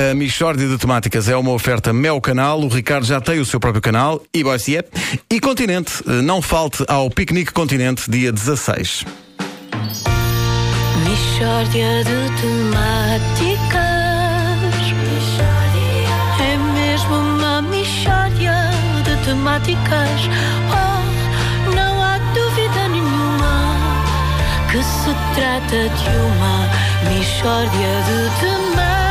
A Michórdia de Temáticas é uma oferta Mel Canal, o Ricardo já tem o seu próprio canal, e Boissier. E Continente, não falte ao Piquenique Continente, dia 16. Michórdia de temáticas. É mesmo uma michórdia de temáticas. Oh, não há dúvida nenhuma que se trata de uma michórdia de temáticas.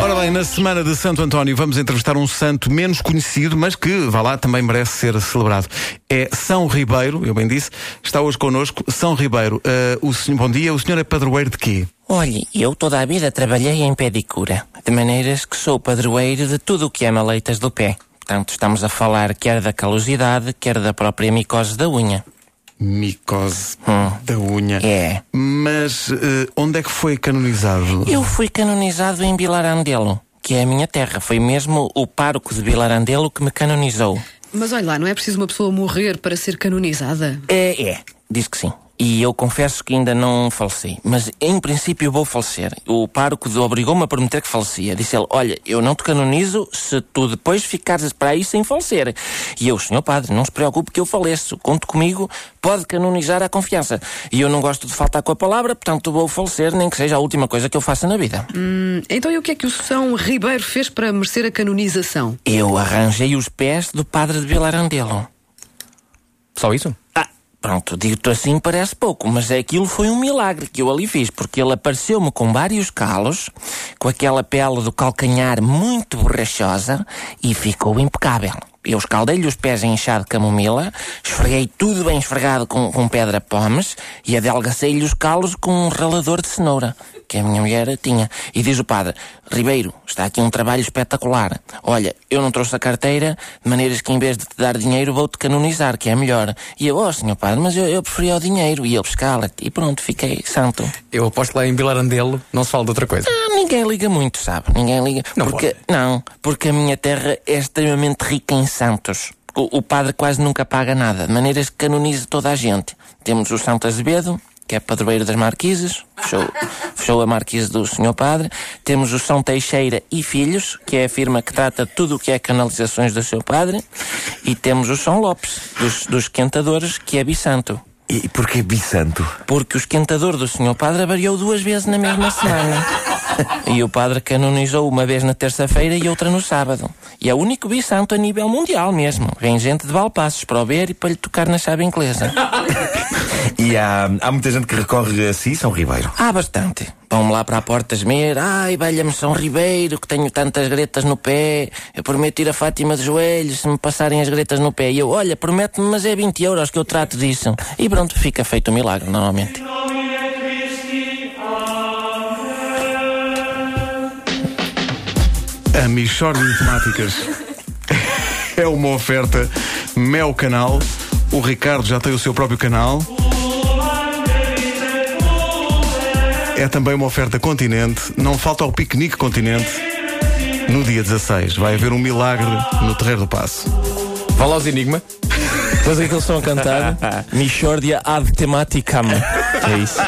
Ora bem, na semana de Santo António vamos entrevistar um santo menos conhecido, mas que, vá lá, também merece ser celebrado. É São Ribeiro, eu bem disse, está hoje connosco. São Ribeiro, eh, o senhor, bom dia, o senhor é padroeiro de quê? Olhe, eu toda a vida trabalhei em pedicura, de maneiras que sou padroeiro de tudo o que é maleitas do pé. Portanto, estamos a falar quer da calosidade, quer da própria micose da unha. Micose Hum. da unha. É. Mas eh, onde é que foi canonizado? Eu fui canonizado em Vilarandelo, que é a minha terra. Foi mesmo o pároco de Vilarandelo que me canonizou. Mas olha lá, não é preciso uma pessoa morrer para ser canonizada? É, é, diz que sim. E eu confesso que ainda não faleci. Mas em princípio vou falecer. O pároco obrigou-me a prometer que falecia. Disse ele: Olha, eu não te canonizo se tu depois ficares para aí sem falecer. E eu, senhor padre, não se preocupe que eu faleço. Conte comigo, pode canonizar à confiança. E eu não gosto de faltar com a palavra, portanto vou falecer, nem que seja a última coisa que eu faça na vida. Hum, então e o que é que o São Ribeiro fez para merecer a canonização? Eu arranjei os pés do padre de Vilarandelo. Só isso? Ah, pronto, digo-te assim parece pouco, mas aquilo foi um milagre que eu ali fiz, porque ele apareceu-me com vários calos, com aquela pele do calcanhar muito borrachosa e ficou impecável. Eu escaldei-lhe os pés em chá de camomila, esfreguei tudo bem esfregado com, com pedra pomes e adelgacei-lhe os calos com um ralador de cenoura, que a minha mulher tinha. E diz o padre, Ribeiro, está aqui um trabalho espetacular. Olha, eu não trouxe a carteira, de maneiras que em vez de te dar dinheiro vou-te canonizar, que é melhor. E eu, oh senhor padre, mas eu, eu preferia o dinheiro. E ele, escala-te. E pronto, fiquei santo. Eu aposto lá em Vilarandelo, não se fala de outra coisa. Ah, ninguém liga muito, sabe? Ninguém liga. Não porque, não, porque a minha terra é extremamente rica em santos. O, o padre quase nunca paga nada, de maneiras que canoniza toda a gente. Temos o Santo Azevedo, que é padroeiro das Marquises, fechou, fechou a Marquise do Senhor Padre. Temos o São Teixeira e Filhos, que é a firma que trata tudo o que é canalizações do seu padre. E temos o São Lopes, dos, dos Quentadores, que é bisanto. E porquê Bisanto? Porque o esquentador do Senhor Padre variou duas vezes na mesma semana. E o Padre canonizou uma vez na terça-feira e outra no sábado. E é o único bisanto a nível mundial mesmo. Vem gente de Valpassos para o ver e para lhe tocar na chave inglesa. E há, há muita gente que recorre a si, São Ribeiro. Há bastante. Vão-me lá para a porta esmer. Ai, velha-me São Ribeiro, que tenho tantas gretas no pé. Eu prometo ir a Fátima de joelhos se me passarem as gretas no pé. E eu, olha, promete-me, mas é 20 euros que eu trato disso. E pronto, fica feito o milagre, normalmente. A Michórdia de Temáticas é uma oferta Mel Canal. O Ricardo já tem o seu próprio canal. É também uma oferta Continente. Não falta o piquenique Continente no dia 16. Vai haver um milagre no Terreiro do Passo. Vá lá aos Enigma. Depois é que eles estão a cantar Michórdia ad tematicam. É isso.